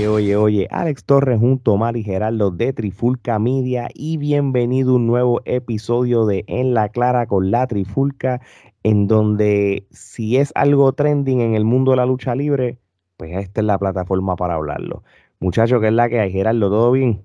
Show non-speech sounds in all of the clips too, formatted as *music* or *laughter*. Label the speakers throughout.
Speaker 1: Oye, oye, oye, Alex Torres junto a Mari Geraldo de Trifulca Media y bienvenido a un nuevo episodio de En la Clara con la Trifulca, en donde si es algo trending en el mundo de la lucha libre, pues esta es la plataforma para hablarlo. Muchachos, ¿qué es la que hay? Geraldo, ¿todo bien?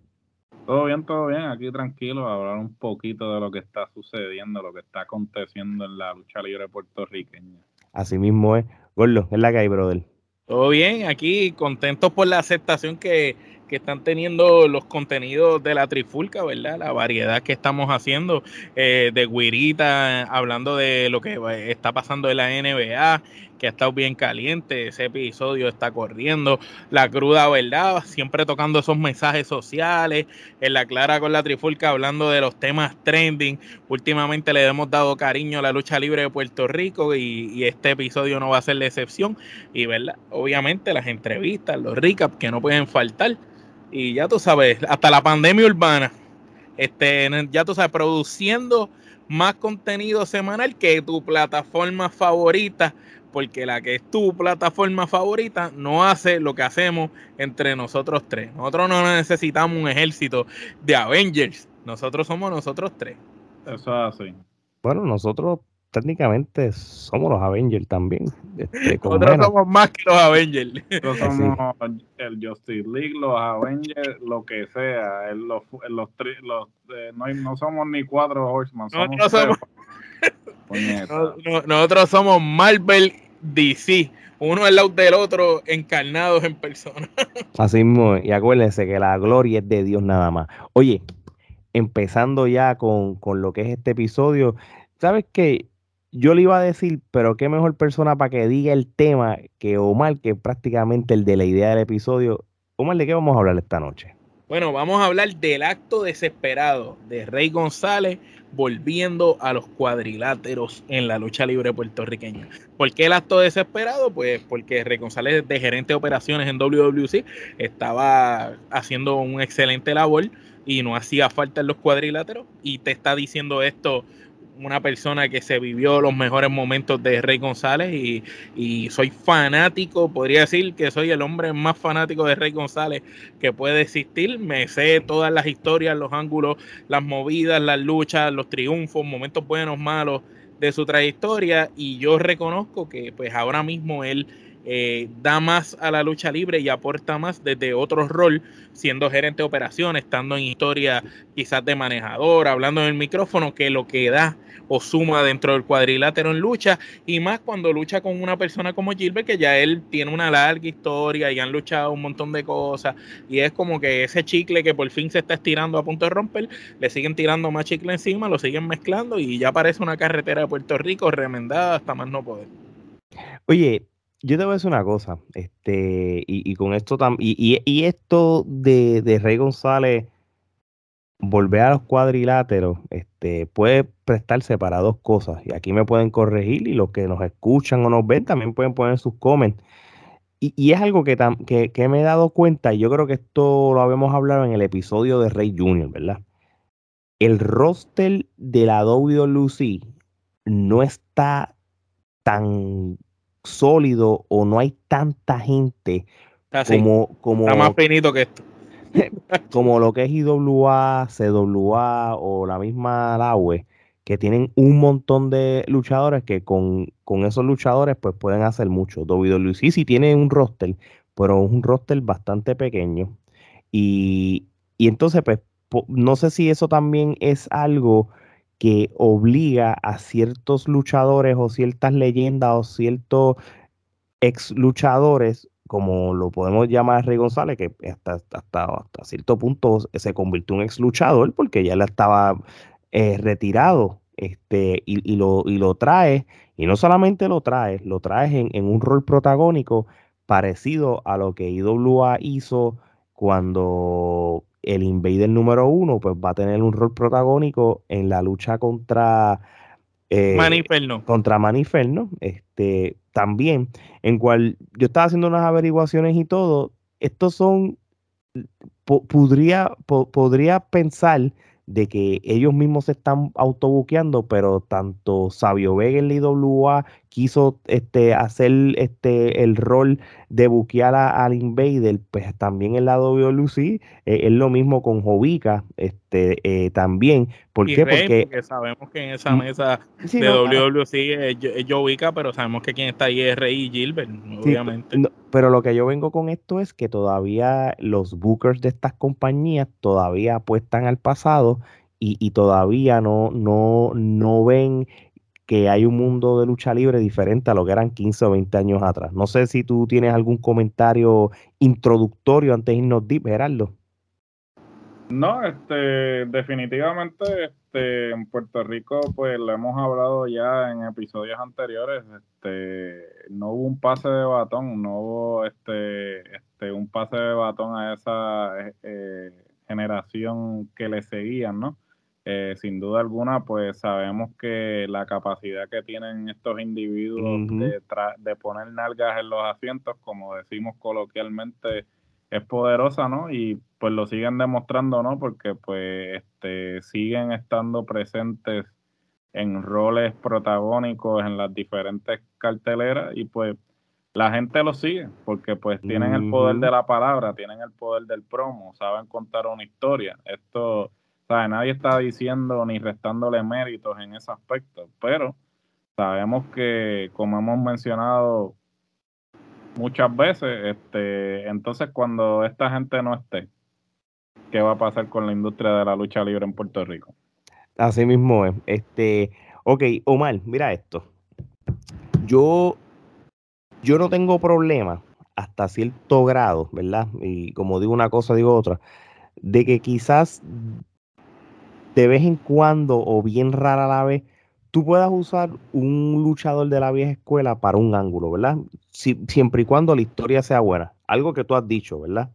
Speaker 2: Todo bien, todo bien, aquí tranquilo, a hablar un poquito de lo que está sucediendo, lo que está aconteciendo en la lucha libre puertorriqueña.
Speaker 1: Así mismo es. Gordo, ¿qué es la que hay, brother?
Speaker 3: Todo bien, aquí contentos por la aceptación que, que están teniendo los contenidos de la Trifulca, ¿verdad? La variedad que estamos haciendo eh, de Guirita, hablando de lo que está pasando en la NBA, que ha estado bien caliente, ese episodio está corriendo, la cruda verdad, siempre tocando esos mensajes sociales, en la clara con la Trifulca hablando de los temas trending, últimamente le hemos dado cariño a la lucha libre de Puerto Rico y, este episodio no va a ser la excepción, y verdad, obviamente las entrevistas, los recaps que no pueden faltar. Y ya tú sabes, hasta la pandemia urbana, este, ya tú sabes, produciendo más contenido semanal que tu plataforma favorita, porque la que es tu plataforma favorita no hace lo que hacemos entre nosotros tres. Nosotros no necesitamos un ejército de Avengers, nosotros somos nosotros tres.
Speaker 2: Eso es así.
Speaker 1: Bueno, nosotros técnicamente somos los Avengers también.
Speaker 3: Este, Nosotros somos más que los Avengers.
Speaker 2: Nosotros somos el Justice League, los Avengers, lo que sea. los, los, los eh, no, no, somos ni cuatro Horseman.
Speaker 3: Nosotros somos, nosotros somos *laughs* Marvel DC. Uno al lado del otro, encarnados en persona. *laughs*
Speaker 1: Así mismo, y acuérdense que la gloria es de Dios nada más. Oye, empezando ya con, con lo que es este episodio, ¿sabes qué? yo le iba a decir, pero qué mejor persona para que diga el tema que Omar, que es prácticamente el de la idea del episodio. Omar, ¿de qué vamos a hablar esta noche?
Speaker 3: Bueno, vamos a hablar del acto desesperado de Rey González volviendo a los cuadriláteros en la lucha libre puertorriqueña. ¿Por qué el acto desesperado? Pues porque Rey de gerente de operaciones en WWC, estaba haciendo un excelente labor y no hacía falta en los cuadriláteros. Y te está diciendo esto una persona que se vivió los mejores momentos de Rey González y, soy fanático, podría decir que soy el hombre más fanático de Rey González que puede existir. Me sé todas las historias, los ángulos, las movidas, las luchas, los triunfos, momentos buenos, malos de su trayectoria y yo reconozco que pues ahora mismo él eh, da más a la lucha libre y aporta más desde otro rol, siendo gerente de operaciones, estando en historia quizás de manejador, hablando en el micrófono, que lo que da o suma dentro del cuadrilátero en lucha, y más cuando lucha con una persona como Gilbert, que ya él tiene una larga historia y han luchado un montón de cosas, y es como que ese chicle que por fin se está estirando a punto de romper, le siguen tirando más chicle encima, lo siguen mezclando y ya parece una carretera de Puerto Rico remendada hasta más no poder.
Speaker 1: Oye, yo te voy a decir una cosa, este, y, con esto también, y, esto de, de, Rey González volver a los cuadriláteros, este, puede prestarse para dos cosas, y aquí me pueden corregir, y los que nos escuchan o nos ven también pueden poner sus comments. Y, es algo que, que, que, me he dado cuenta, y yo creo que esto lo habíamos hablado en el episodio de Rey Junior, ¿verdad? El roster de la WWE no está tan sólido o no hay tanta gente
Speaker 3: ah,
Speaker 1: como, como
Speaker 3: Está más finito que esto. *laughs*
Speaker 1: como lo que es IWA, CWA o la misma LAWE, que tienen un montón de luchadores que con, con esos luchadores pues pueden hacer mucho. WWE sí tiene un roster, pero es un roster bastante pequeño. Y, y entonces pues no sé si eso también es algo que obliga a ciertos luchadores o ciertas leyendas o ciertos ex luchadores, como lo podemos llamar Rey González, que hasta, hasta, hasta cierto punto se convirtió en ex luchador porque ya él estaba eh, retirado este, y, lo, y lo trae, y no solamente lo trae, lo trae en, en un rol protagónico parecido a lo que IWA hizo cuando el Invader número uno pues va a tener un rol protagónico en la lucha contra
Speaker 3: eh, Maniferno.
Speaker 1: Contra Maniferno. Este, también, en cual yo estaba haciendo unas averiguaciones y todo. Estos son. podría, podría pensar de que ellos mismos se están autobuqueando, pero tanto Sabio Vega en la IWA, quiso este, hacer este, el rol de buquear al Invader, pues también en la WLC eh, es lo mismo con Jovica, este, eh, también. ¿Por qué?
Speaker 3: porque, sabemos que en esa mesa de WLC es, Jovica, pero sabemos que quien está ahí es Rey y Gilbert, obviamente.
Speaker 1: pero lo que yo vengo con esto es que todavía los bookers de estas compañías todavía apuestan al pasado y, y, todavía no, no, no ven que hay un mundo de lucha libre diferente a lo que eran 15 o 20 años atrás. No sé si tú tienes algún comentario introductorio antes de irnos deep, Gerardo.
Speaker 2: No, este, definitivamente, este, en Puerto Rico, pues lo hemos hablado ya en episodios anteriores, este, no hubo un pase de batón, no hubo, este, este, un pase de batón a esa eh, eh, generación que le seguían, ¿no? Eh, sin duda alguna, pues sabemos que la capacidad que tienen estos individuos de, de, poner nalgas en los asientos, como decimos coloquialmente, es poderosa, ¿no? Y pues lo siguen demostrando, ¿no? Porque pues este, siguen estando presentes en roles protagónicos en las diferentes carteleras y pues la gente lo sigue porque pues tienen el poder de la palabra, tienen el poder del promo, saben contar una historia. Esto Nadie está diciendo ni restándole méritos en ese aspecto, pero sabemos que, como hemos mencionado muchas veces, este, entonces cuando esta gente no esté, ¿qué va a pasar con la industria de la lucha libre en Puerto Rico?
Speaker 1: Así mismo es. Este, ok, Omar, mira esto. Yo, yo no tengo problema hasta cierto grado, ¿verdad? Y como digo una cosa, digo otra, de que quizás de vez en cuando o bien rara la vez, tú puedas usar un luchador de la vieja escuela para un ángulo, ¿verdad? siempre y cuando la historia sea buena. Algo que tú has dicho, ¿verdad?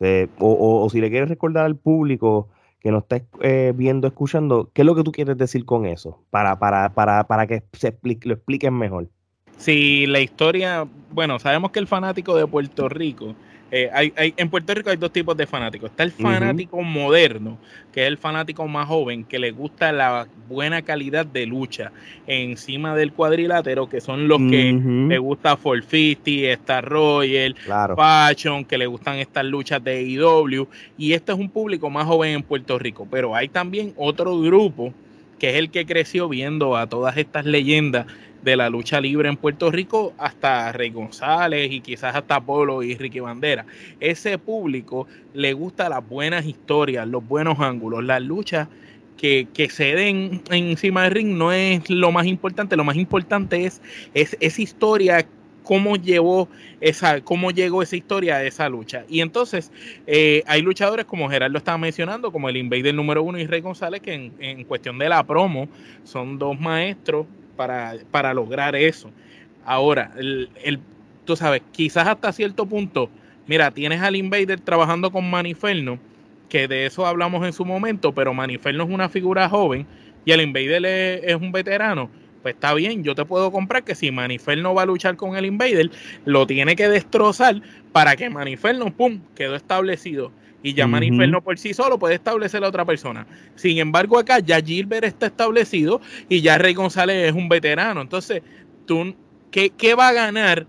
Speaker 1: Eh, o, si le quieres recordar al público que nos está eh, viendo, escuchando, ¿qué es lo que tú quieres decir con eso? Para, para, para, para que se lo expliquen mejor.
Speaker 3: Si la historia, bueno, sabemos que el fanático de Puerto Rico eh, hay, en Puerto Rico hay dos tipos de fanáticos. Está el fanático moderno, que es el fanático más joven, que le gusta la buena calidad de lucha encima del cuadrilátero, que son los que le gusta 450, Star Royal, Fashion, que le gustan estas luchas de IW. Y este es un público más joven en Puerto Rico. Pero hay también otro grupo que es el que creció viendo a todas estas leyendas de la lucha libre en Puerto Rico hasta Rey González y quizás hasta Polo y Ricky Bandera. Ese público le gusta las buenas historias, los buenos ángulos, las luchas que, se den encima del ring no es lo más importante, lo más importante es, es esa historia cómo llevó esa, cómo llegó esa historia a esa lucha. Y entonces eh, hay luchadores como Gerardo estaba mencionando, como el Invader número uno y Rey González, que en, en, cuestión de la promo son dos maestros para, lograr eso. Ahora, el, tú sabes, quizás hasta cierto punto, mira, tienes al Invader trabajando con Maniferno, que de eso hablamos en su momento, pero Maniferno es una figura joven y el Invader es, un veterano. Pues está bien, yo te puedo comprar que si Maniferno va a luchar con el Invader, lo tiene que destrozar para que Maniferno, pum, quedó establecido y ya uh por sí solo puede establecer a otra persona. Sin embargo, acá ya Gilbert está establecido y ya Rey González es un veterano. Entonces, tú, ¿qué, qué va a ganar?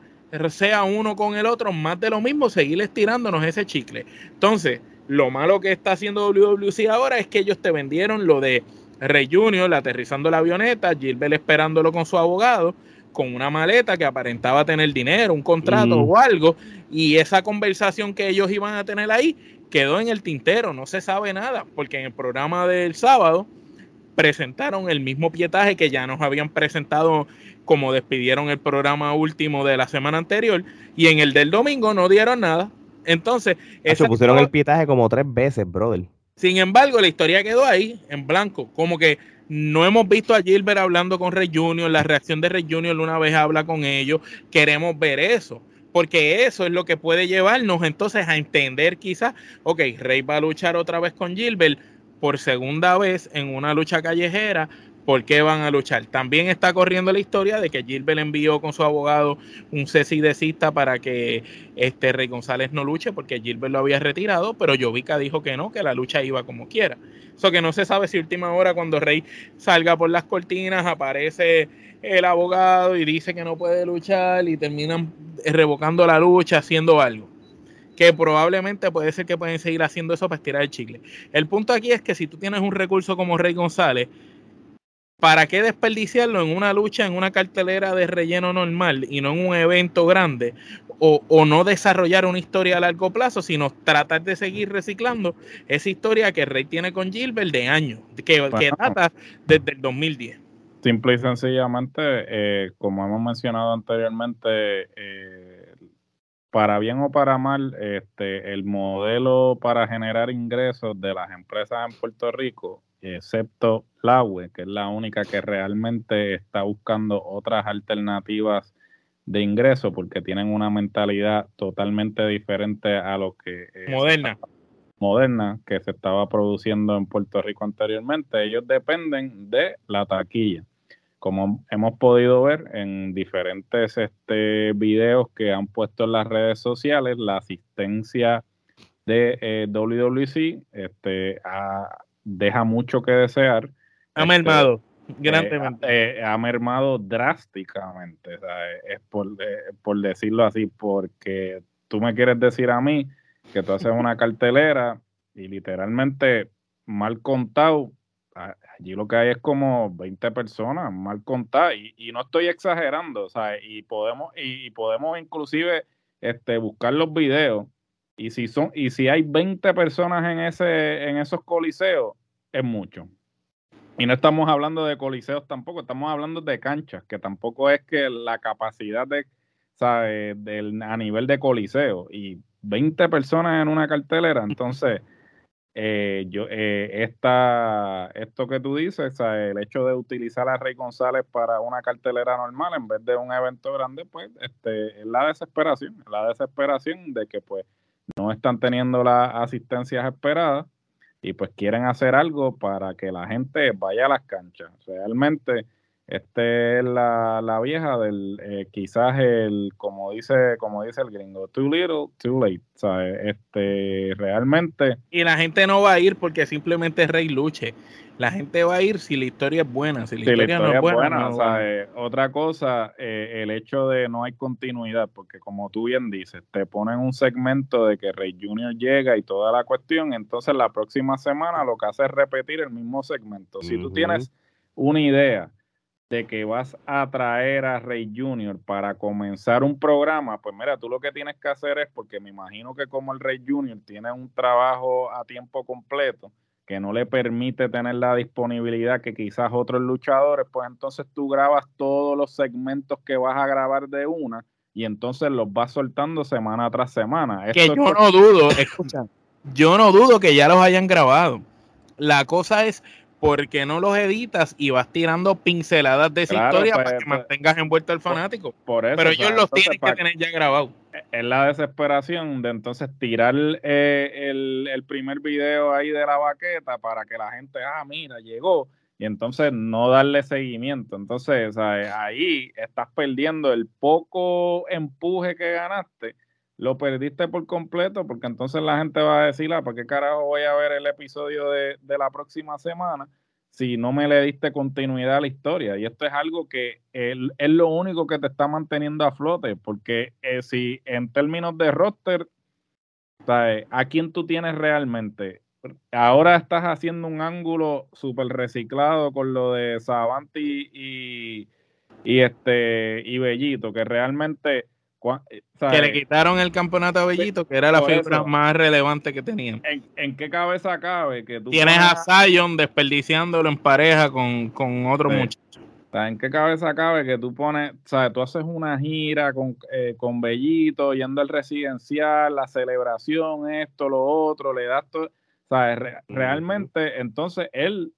Speaker 3: Sea uno con el otro, más de lo mismo, seguir estirándonos ese chicle. Entonces, lo malo que está haciendo WWC ahora es que ellos te vendieron lo de Rey Junior aterrizando la avioneta, Gilbert esperándolo con su abogado, con una maleta que aparentaba tener dinero, un contrato mm. o algo, y esa conversación que ellos iban a tener ahí quedó en el tintero, no se sabe nada, porque en el programa del sábado presentaron el mismo pietaje que ya nos habían presentado como despidieron el programa último de la semana anterior, y en el del domingo no dieron nada. Entonces,
Speaker 1: se pusieron el pietaje como tres veces, brother.
Speaker 3: Sin embargo, la historia quedó ahí, en blanco, como que no hemos visto a Gilbert hablando con Rey Junior, la reacción de Rey Junior una vez habla con ellos, queremos ver eso porque eso es lo que puede llevarnos entonces a entender quizás, ok, Rey va a luchar otra vez con Gilbert por segunda vez en una lucha callejera por qué van a luchar. También está corriendo la historia de que Gilbert envió con su abogado un cesidecista para que este Rey González no luche porque Gilbert lo había retirado, pero Jovica dijo que no, que la lucha iba como quiera. Eso que no se sabe si última hora cuando Rey salga por las cortinas aparece el abogado y dice que no puede luchar y terminan revocando la lucha haciendo algo que probablemente puede ser que pueden seguir haciendo eso para estirar el chicle. El punto aquí es que si tú tienes un recurso como Rey González, ¿para qué desperdiciarlo en una lucha, en una cartelera de relleno normal y no en un evento grande? O, no desarrollar una historia a largo plazo, sino tratar de seguir reciclando esa historia que Rey tiene con Gilbert de años, que, data desde el 2010.
Speaker 2: Simple y sencillamente, eh, como hemos mencionado anteriormente, eh, para bien o para mal, este, el modelo para generar ingresos de las empresas en Puerto Rico, excepto la UE, que es la única que realmente está buscando otras alternativas de ingreso, porque tienen una mentalidad totalmente diferente a lo que...
Speaker 3: moderna.
Speaker 2: Moderna, que se estaba produciendo en Puerto Rico anteriormente. Ellos dependen de la taquilla como hemos podido ver en diferentes este, videos que han puesto en las redes sociales, la asistencia de eh, WWC este, deja mucho que desear.
Speaker 3: Ha mermado este, grandemente.
Speaker 2: Eh, ha mermado drásticamente, es por, eh, por decirlo así, porque tú me quieres decir a mí que tú haces una *laughs* cartelera y literalmente mal contado allí lo que hay es como 20 personas mal contadas y, no estoy exagerando, sea, y podemos y, podemos inclusive este buscar los videos y si son y si hay 20 personas en ese en esos coliseos es mucho. Y no estamos hablando de coliseos tampoco, estamos hablando de canchas, que tampoco es que la capacidad de, ¿sabe? Del, a nivel de coliseo y 20 personas en una cartelera, entonces *laughs* eh, yo, eh, esta, esto que tú dices, el hecho de utilizar a Rey González para una cartelera normal en vez de un evento grande, pues este, es la desesperación, la desesperación de que pues no están teniendo las asistencias esperadas y pues quieren hacer algo para que la gente vaya a las canchas. Realmente este es la, la vieja del eh, quizás el como dice como dice el gringo too little too late ¿sabes? este realmente
Speaker 3: y la gente no va a ir porque simplemente Rey luche. La gente va a ir si la historia es buena si la, historia, no es buena,
Speaker 2: otra cosa eh, el hecho de no hay continuidad porque como tú bien dices te ponen un segmento de que Rey Junior llega y toda la cuestión entonces la próxima semana lo que hace es repetir el mismo segmento. Si tú tienes una idea de que vas a traer a Rey Junior para comenzar un programa, pues mira, tú lo que tienes que hacer es, porque me imagino que como el Rey Junior tiene un trabajo a tiempo completo, que no le permite tener la disponibilidad que quizás otros luchadores, pues entonces tú grabas todos los segmentos que vas a grabar de una y entonces los vas soltando semana tras semana.
Speaker 3: que yo no dudo, *laughs* escucha, yo no dudo que ya los hayan grabado. La cosa es porque no los editas y vas tirando pinceladas de esa historia para pues, que pues, mantengas envuelto al fanático. Por, eso, Pero ellos los tienen que tener ya grabados.
Speaker 2: Es la desesperación de entonces tirar eh, el, primer video ahí de la baqueta para que la gente, ah, mira, llegó. Y entonces no darle seguimiento. Entonces, ahí estás perdiendo el poco empuje que ganaste lo perdiste por completo, porque entonces la gente va a decir, ah, ¿por qué carajo voy a ver el episodio de, la próxima semana si no me le diste continuidad a la historia? Y esto es algo que es lo único que te está manteniendo a flote, porque eh, si en términos de roster, ¿a quién tú tienes realmente? Ahora estás haciendo un ángulo súper reciclado con lo de Savanti y, y, este, y Bellito, que realmente
Speaker 3: eh, que le quitaron el campeonato a Bellito, que era la figura más relevante que tenían.
Speaker 2: ¿En, qué cabeza cabe que tú
Speaker 3: Tienes a Zion desperdiciándolo en pareja con, con otro muchacho.
Speaker 2: ¿En qué cabeza cabe que tú pones, sabes, tú haces una gira con, eh, con Bellito, yendo al residencial, la celebración, esto, lo otro, le das todo, sabes, realmente, entonces él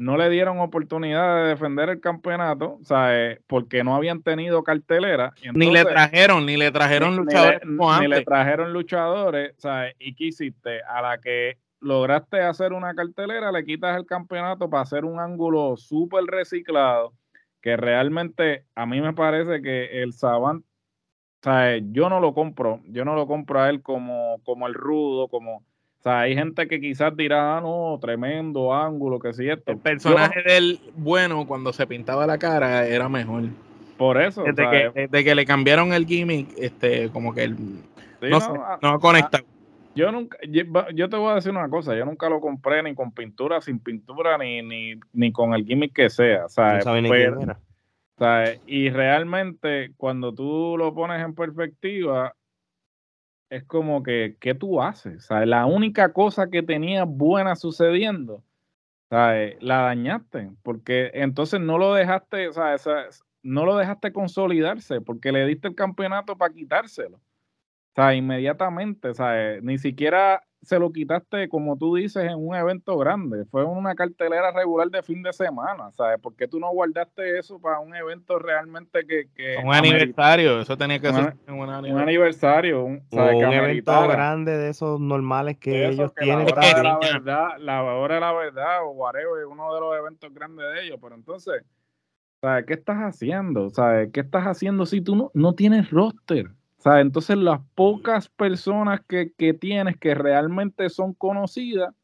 Speaker 2: no le dieron oportunidad de defender el campeonato, o sea, eh, porque no habían tenido cartelera.
Speaker 3: ni le trajeron, ni le trajeron luchadores.
Speaker 2: Ni, le, trajeron luchadores, ¿sabes? ¿Y qué hiciste? A la que lograste hacer una cartelera, le quitas el campeonato para hacer un ángulo súper reciclado, que realmente a mí me parece que el Savant, o sea, yo no lo compro, yo no lo compro a él como, como el rudo, como, o sea, hay gente que quizás dirá, ah, no, tremendo ángulo, que si esto.
Speaker 3: El personaje del bueno cuando se pintaba la cara era mejor.
Speaker 2: Por eso.
Speaker 3: Desde, que, que, le cambiaron el gimmick, este, como que el, no, no, no, conecta.
Speaker 2: Yo nunca, yo, te voy a decir una cosa, yo nunca lo compré ni con pintura, sin pintura, ni, ni, ni con el gimmick que sea. ¿sabes? Y realmente cuando tú lo pones en perspectiva, es como que, ¿qué tú haces? ¿sabes? La única cosa que tenía buena sucediendo, ¿sabes? la dañaste, porque entonces no lo dejaste, ¿sabes? no lo dejaste consolidarse, porque le diste el campeonato para quitárselo. O sea, inmediatamente, ¿sabes? Ni siquiera se lo quitaste, como tú dices, en un evento grande. Fue una cartelera regular de fin de semana, ¿sabes? ¿Por qué tú no guardaste eso para un evento realmente que... que
Speaker 3: un aniversario, eso tenía que ser
Speaker 2: un, aniversario. Un,
Speaker 1: evento grande de esos normales que ellos tienen.
Speaker 2: La hora de la verdad, la hora de la verdad, o whatever, uno de los eventos grandes de ellos. Pero entonces, ¿sabes? ¿Qué estás haciendo? ¿Sabes? ¿Qué estás haciendo si tú no, no tienes roster? Entonces las pocas personas que, tienes que realmente son conocidas,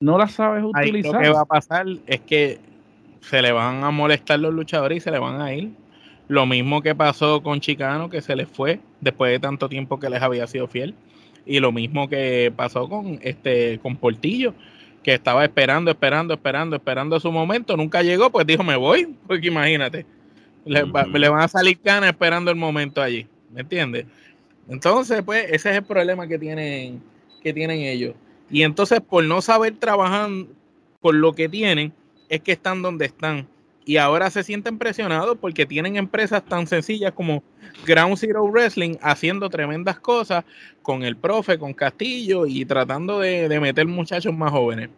Speaker 2: no las sabes utilizar.
Speaker 3: lo que va a pasar es que se le van a molestar los luchadores y se le van a ir. Lo mismo que pasó con Chicano, que se les fue después de tanto tiempo que les había sido fiel. Y lo mismo que pasó con este con Portillo, que estaba esperando, esperando, esperando, esperando su momento, nunca llegó, pues dijo, me voy, porque imagínate. Le, van a salir canas esperando el momento allí, ¿me entiendes? Entonces, pues, ese es el problema que tienen, que tienen ellos. Y entonces, por no saber trabajar por lo que tienen, es que están donde están. Y ahora se sienten presionados porque tienen empresas tan sencillas como Ground Zero Wrestling haciendo tremendas cosas con el profe, con Castillo y tratando de, de meter muchachos más jóvenes.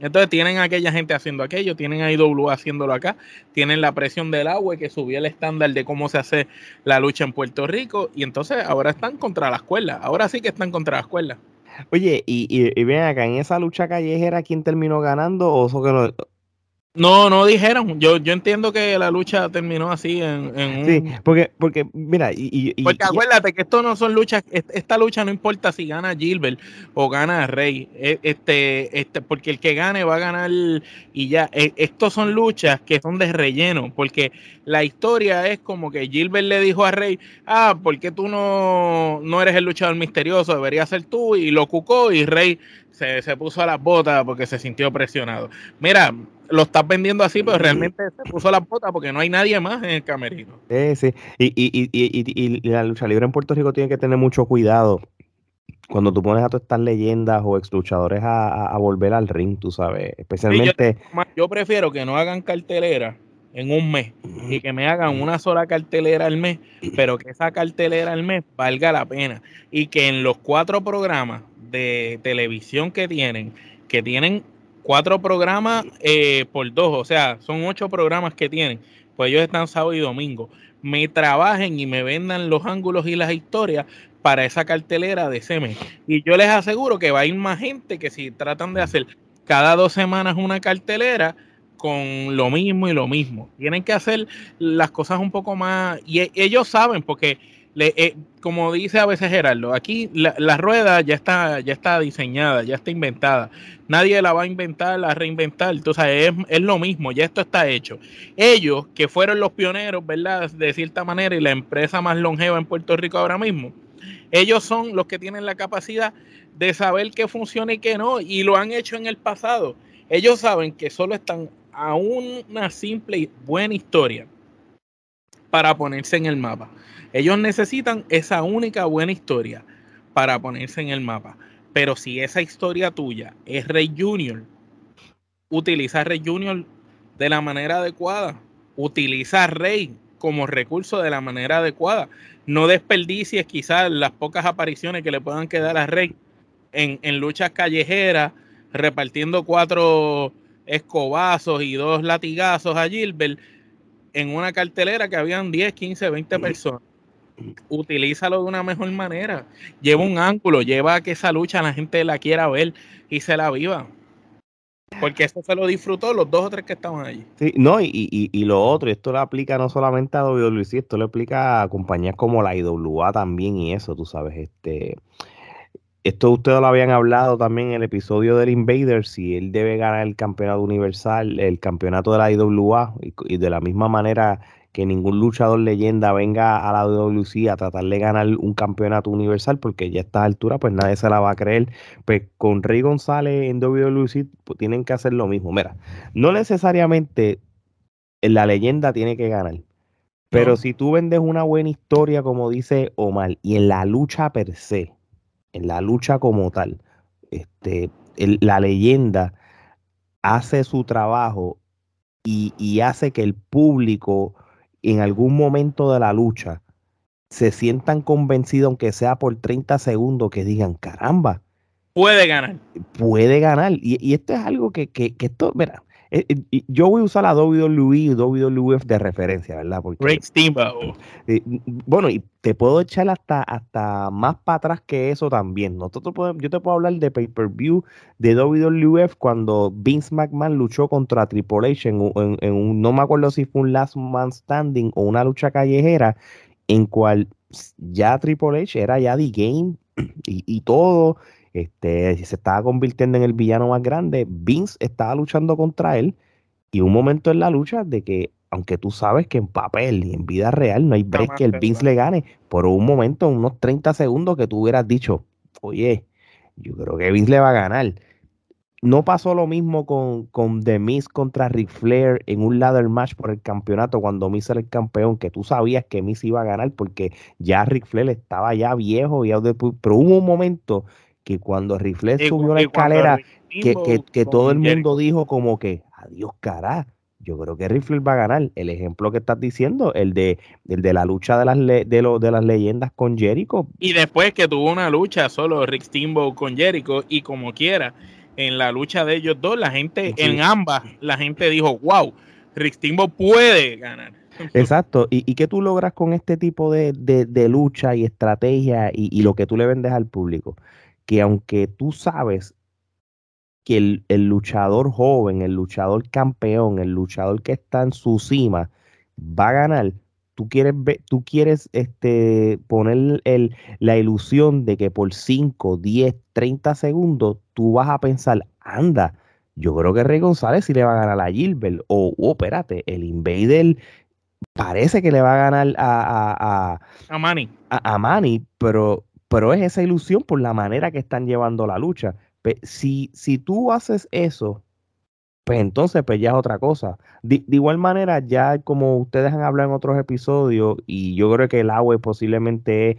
Speaker 3: Entonces tienen a aquella gente haciendo aquello, tienen a IW haciéndolo acá, tienen la presión del agua que subió el estándar de cómo se hace la lucha en Puerto Rico y entonces ahora están contra la escuela, ahora sí que están contra la escuela.
Speaker 1: Oye, y, y, ven acá, en esa lucha callejera, ¿quién terminó ganando o eso que no,
Speaker 3: no, no dijeron. Yo, yo entiendo que la lucha terminó así en, en
Speaker 1: Sí, porque, porque mira, y, y
Speaker 3: porque acuérdate que esto no son luchas, esta lucha no importa si gana Gilbert o gana Rey, e, este, este, porque el que gane va a ganar y ya. E, estos son luchas que son de relleno, porque la historia es como que Gilbert le dijo a Rey, ah, ¿por qué tú no, no eres el luchador misterioso? Debería ser tú, y lo cucó, y Rey se, se puso a las botas porque se sintió presionado. Mira, lo estás vendiendo así, pero realmente se puso la bota porque no hay nadie más en el camerino.
Speaker 1: Sí, sí. Y, y, y, y, la lucha libre en Puerto Rico tiene que tener mucho cuidado cuando tú pones a todas estas leyendas o ex luchadores a, volver al ring, tú sabes, especialmente...
Speaker 3: yo, prefiero que no hagan cartelera en un mes y que me hagan una sola cartelera al mes, pero que esa cartelera al mes valga la pena y que en los cuatro programas de televisión que tienen, que tienen cuatro programas eh, por dos, o sea, son ocho programas que tienen, pues ellos están sábado y domingo. Me trabajen y me vendan los ángulos y las historias para esa cartelera de ese Y yo les aseguro que va a ir más gente que si tratan de hacer cada dos semanas una cartelera con lo mismo y lo mismo. Tienen que hacer las cosas un poco más, y e, ellos saben, porque eh, como dice a veces Gerardo, aquí la, rueda ya está, ya está diseñada, ya está inventada. Nadie la va a inventar, a reinventar. Entonces es, es, lo mismo, ya esto está hecho. Ellos, que fueron los pioneros, ¿verdad? De cierta manera, y la empresa más longeva en Puerto Rico ahora mismo, ellos son los que tienen la capacidad de saber qué funciona y qué no, y lo han hecho en el pasado. Ellos saben que solo están a una simple y buena historia para ponerse en el mapa. Ellos necesitan esa única buena historia para ponerse en el mapa. Pero si esa historia tuya es Rey Junior, utiliza Rey Junior de la manera adecuada. Utiliza Rey como recurso de la manera adecuada. No desperdicies quizás las pocas apariciones que le puedan quedar a Rey en, en luchas callejeras, repartiendo cuatro escobazos y dos latigazos a Gilbert en una cartelera que habían 10, 15, 20 personas utilízalo de una mejor manera. Lleva un ángulo, lleva a que esa lucha la gente la quiera ver y se la viva. Porque eso se lo disfrutó los dos o tres que estaban allí.
Speaker 1: Sí, no, y, y, y lo otro, esto lo aplica no solamente a WWE, esto lo aplica a compañías como la IWA también y eso, tú sabes, este esto ustedes lo habían hablado también en el episodio del Invader, si él debe ganar el campeonato universal, el campeonato de la IWA, y, de la misma manera que ningún luchador leyenda venga a la WC a tratar de ganar un campeonato universal, porque ya a esta altura pues nadie se la va a creer. Pues con Rey González en WC pues, tienen que hacer lo mismo. Mira, no necesariamente la leyenda tiene que ganar. Pero si tú vendes una buena historia, como dice Omar, y en la lucha per se, en la lucha como tal, este, la leyenda hace su trabajo y, hace que el público en algún momento de la lucha se sientan convencidos, aunque sea por 30 segundos, que digan, caramba.
Speaker 3: Puede ganar.
Speaker 1: Puede ganar. Y, esto es algo que, que, que esto, mira, yo voy a usar la WWE y WWF de referencia, ¿verdad?
Speaker 3: Porque, Great Steamboat.
Speaker 1: Eh, bueno, y te puedo echar hasta, hasta más para atrás que eso también. Nosotros podemos, yo te puedo hablar de pay-per-view de WWF cuando Vince McMahon luchó contra Triple H en, un, no me acuerdo si fue un Last Man Standing o una lucha callejera, en cual ya Triple H era ya The Game *clears throat* y, y todo este, se estaba convirtiendo en el villano más grande. Vince estaba luchando contra él y un momento en la lucha de que, aunque tú sabes que en papel y en vida real no hay break que el Vince le gane, por un momento, unos 30 segundos que tú hubieras dicho, oye, yo creo que Vince le va a ganar. No pasó lo mismo con, con The Miz contra Ric Flair en un ladder match por el campeonato cuando Miz era el campeón, que tú sabías que Miz iba a ganar porque ya Ric Flair estaba ya viejo, y pero hubo un momento que cuando Rifle subió la escalera, que, todo el mundo dijo como que, adiós cara, yo creo que Rifle va a ganar. El ejemplo que estás diciendo, el de, el de la lucha de las, de, de las leyendas con Jericho.
Speaker 3: Y después que tuvo una lucha solo Rick Steamboat con Jericho y como quiera, en la lucha de ellos dos, la gente, en ambas, la gente dijo, wow, Rick Steamboat puede ganar. *laughs*
Speaker 1: Exacto. ¿Y, ¿Y, qué tú logras con este tipo de, lucha y estrategia y, y, lo que tú le vendes al público? Que aunque tú sabes que el, luchador joven, el luchador campeón, el luchador que está en su cima va a ganar, tú quieres, tú quieres este, poner el, la ilusión de que por 5, 10, 30 segundos tú vas a pensar, anda, yo creo que Rey González sí le va a ganar a Gilbert, o, oh, espérate, el Invader parece que le va a ganar a, a,
Speaker 3: a, a Manny.
Speaker 1: A, a Manny, pero pero es esa ilusión por la manera que están llevando la lucha. Si, si tú haces eso, pues entonces pues ya es otra cosa. De, igual manera, ya como ustedes han hablado en otros episodios, y yo creo que el agua posiblemente es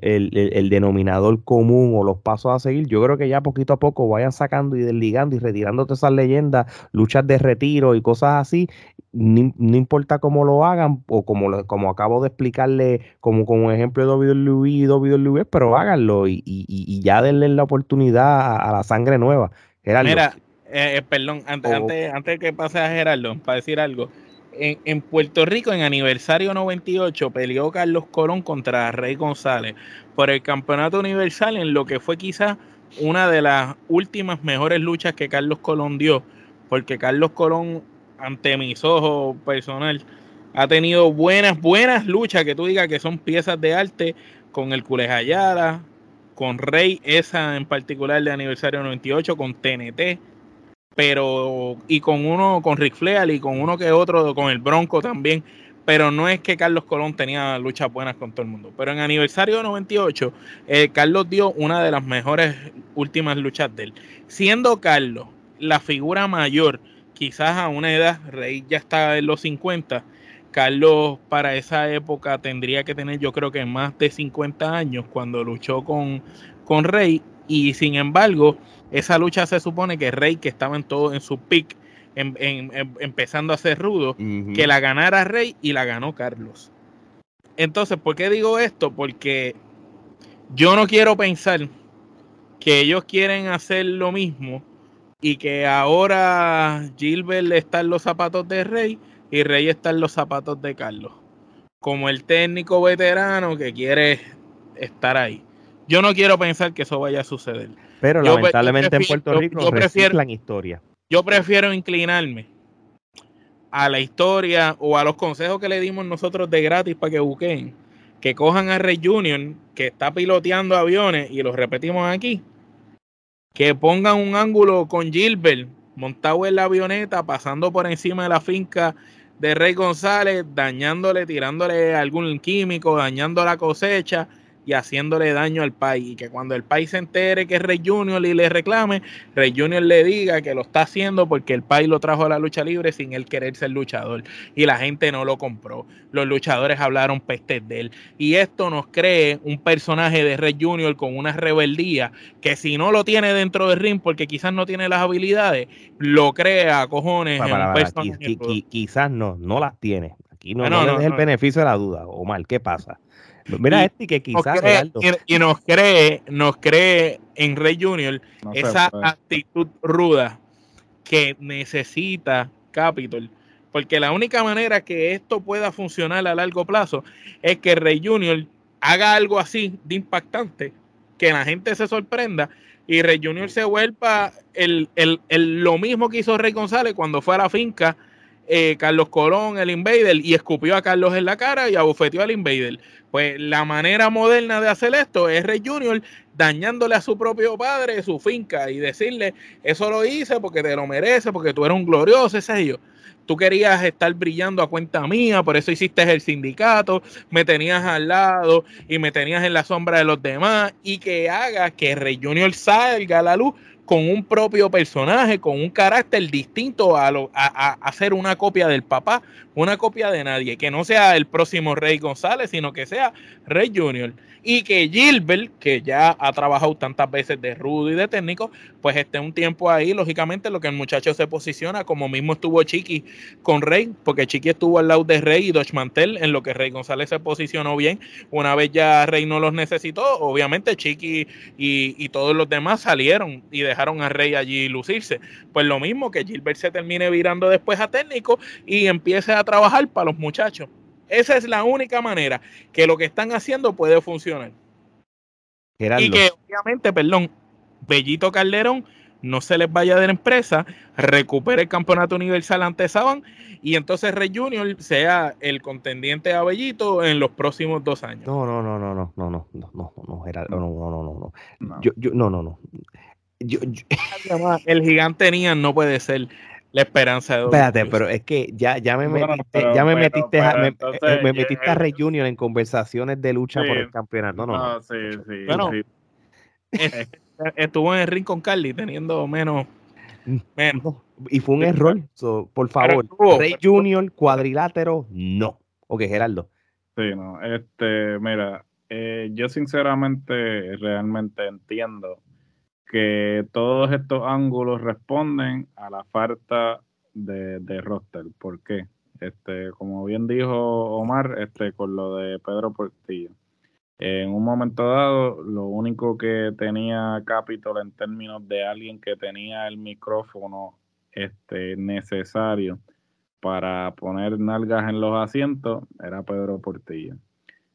Speaker 1: el, denominador común o los pasos a seguir, yo creo que ya poquito a poco vayan sacando y desligando y retirando todas esas leyendas, luchas de retiro y cosas así, no, importa cómo lo hagan, o como, como acabo de explicarle como, como ejemplo de WWE y WWE, pero háganlo y, y, ya denle la oportunidad a, la sangre nueva.
Speaker 3: Mira, eh, eh, perdón, antes, antes, antes que pase a Gerardo, para decir algo. En, en, Puerto Rico, en aniversario 98, peleó Carlos Colón contra Rey González por el campeonato universal, en lo que fue quizás una de las últimas mejores luchas que Carlos Colón dio, porque Carlos Colón, ante mis ojos personal, ha tenido buenas, buenas luchas que tú digas que son piezas de arte con el Culejayara, con Rey, esa en particular de aniversario 98, con TNT pero y con uno con Rick Flair y con uno que otro con el Bronco también pero no es que Carlos Colón tenía luchas buenas con todo el mundo. Pero en aniversario 98 eh, Carlos dio una de las mejores últimas luchas de él. Siendo Carlos la figura mayor quizás a una edad Rey ya está en los 50 Carlos para esa época tendría que tener yo creo que más de 50 años cuando luchó con, con Rey. Y sin embargo esa lucha se supone que Rey, que estaba en todo en su pick, empezando a ser rudo, que la ganara Rey y la ganó Carlos. Entonces, ¿por qué digo esto? Porque yo no quiero pensar que ellos quieren hacer lo mismo y que ahora Gilbert está en los zapatos de Rey y Rey está en los zapatos de Carlos. como el técnico veterano que quiere estar ahí. Yo no quiero pensar que eso vaya a suceder.
Speaker 1: Pero lamentablemente en Puerto Rico
Speaker 3: yo, prefiero,
Speaker 1: historia.
Speaker 3: Yo prefiero inclinarme a la historia o a los consejos que le dimos nosotros de gratis para que busquen, que cojan a Rey Junior, que está piloteando aviones, y lo repetimos aquí, que pongan un ángulo con Gilbert montado en la avioneta, pasando por encima de la finca de Rey González, dañándole, tirándole algún químico, dañando la cosecha y haciéndole daño al país. Y que cuando el país se entere que es Rey Junior y le reclame, Rey Junior le diga que lo está haciendo porque el país lo trajo a la lucha libre sin él querer ser luchador. Y la gente no lo compró. Los luchadores hablaron pestes de él. Y esto nos cree un personaje de Rey Junior con una rebeldía que si no lo tiene dentro del ring porque quizás no tiene las habilidades, lo crea, cojones.
Speaker 1: quizás no, no las tiene. Aquí no, no, el beneficio de la duda. Omar, ¿qué pasa? Mira, este que quizás.
Speaker 3: y, nos cree, nos cree en Rey Junior esa actitud ruda que necesita Capitol. Porque la única manera que esto pueda funcionar a largo plazo es que Rey Junior haga algo así de impactante, que la gente se sorprenda y Rey Junior se vuelva el, lo mismo que hizo Rey González cuando fue a la finca eh, Carlos Colón, el Invader, y escupió a Carlos en la cara y abofeteó al Invader. Pues la manera moderna de hacer esto es Rey Junior dañándole a su propio padre su finca y decirle, eso lo hice porque te lo mereces, porque tú eres un glorioso, ese yo. Tú querías estar brillando a cuenta mía, por eso hiciste el sindicato, me tenías al lado y me tenías en la sombra de los demás y que haga que Rey Junior salga a la luz con un propio personaje, con un carácter distinto a, lo, a, hacer una copia del papá, una copia de nadie, que no sea el próximo Rey González, sino que sea Rey Junior. Y que Gilbert, que ya ha trabajado tantas veces de rudo y de técnico, pues esté un tiempo ahí, lógicamente lo que el muchacho se posiciona, como mismo estuvo Chiqui con Rey, porque Chiqui estuvo al lado de Rey y Dodge Mantel, en lo que Rey González se posicionó bien, una vez ya Rey no los necesitó, obviamente Chiqui y, y todos los demás salieron y dejaron a Rey allí lucirse, pues lo mismo que Gilbert se termine virando después a técnico y empiece a trabajar para los muchachos. Esa es la única manera que lo que están haciendo puede funcionar. Y que obviamente, perdón, Bellito Calderón no se les vaya de la empresa, recupere el campeonato universal ante Saban y entonces Rey Junior sea el contendiente a Bellito en los próximos dos años.
Speaker 1: No, no, no, no, no, no, no, no, no, no, no, no, no, no, no. Yo, yo, no, no, no. Yo, *laughs*
Speaker 3: el gigante Nian no puede ser la esperanza de
Speaker 1: Espérate, pero es que ya, ya me metiste, ya me metiste, a, me, eh, metiste a Rey Junior en conversaciones de lucha por el campeonato. No, no.
Speaker 2: sí, sí,
Speaker 3: bueno, estuvo en el ring con Carly teniendo menos.
Speaker 1: Mm, menos. Y fue un error. por favor, Rey Junior, cuadrilátero, no. Ok, Geraldo.
Speaker 2: Sí, no. Este, mira, eh, yo sinceramente realmente entiendo que todos estos ángulos responden a la falta de, de roster. ¿Por qué? Este, como bien dijo Omar, este, con lo de Pedro Portillo. En un momento dado, lo único que tenía Capitol en términos de alguien que tenía el micrófono este, necesario para poner nalgas en los asientos era Pedro Portillo.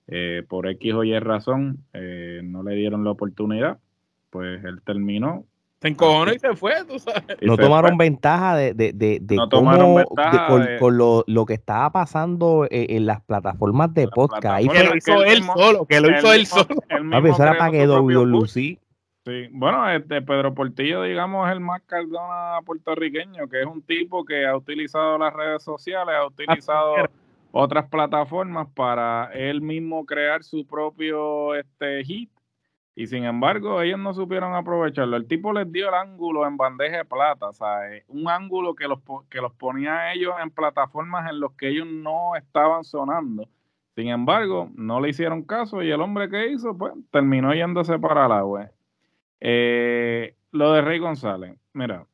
Speaker 2: Eh, por X o Y razón, eh, no le dieron la oportunidad pues él terminó.
Speaker 3: Se encojonó y se fue, tú sabes.
Speaker 1: No tomaron ventaja de, de, de, de no tomaron ventaja con, lo, lo, que estaba pasando en, las plataformas de podcast.
Speaker 3: que lo hizo él solo, que lo hizo él solo.
Speaker 1: A pesar para que Lucy.
Speaker 2: Sí, bueno, este Pedro Portillo, digamos, es el más cardona puertorriqueño, que es un tipo que ha utilizado las redes sociales, ha utilizado otras plataformas para él mismo crear su propio este hit y sin embargo, ellos no supieron aprovecharlo. El tipo les dio el ángulo en bandeja de plata, ¿sabes? Un ángulo que los, que los ponía a ellos en plataformas en los que ellos no estaban sonando. Sin embargo, no le hicieron caso y el hombre que hizo, pues, terminó yéndose para la web. Eh, lo de Rey González, mira,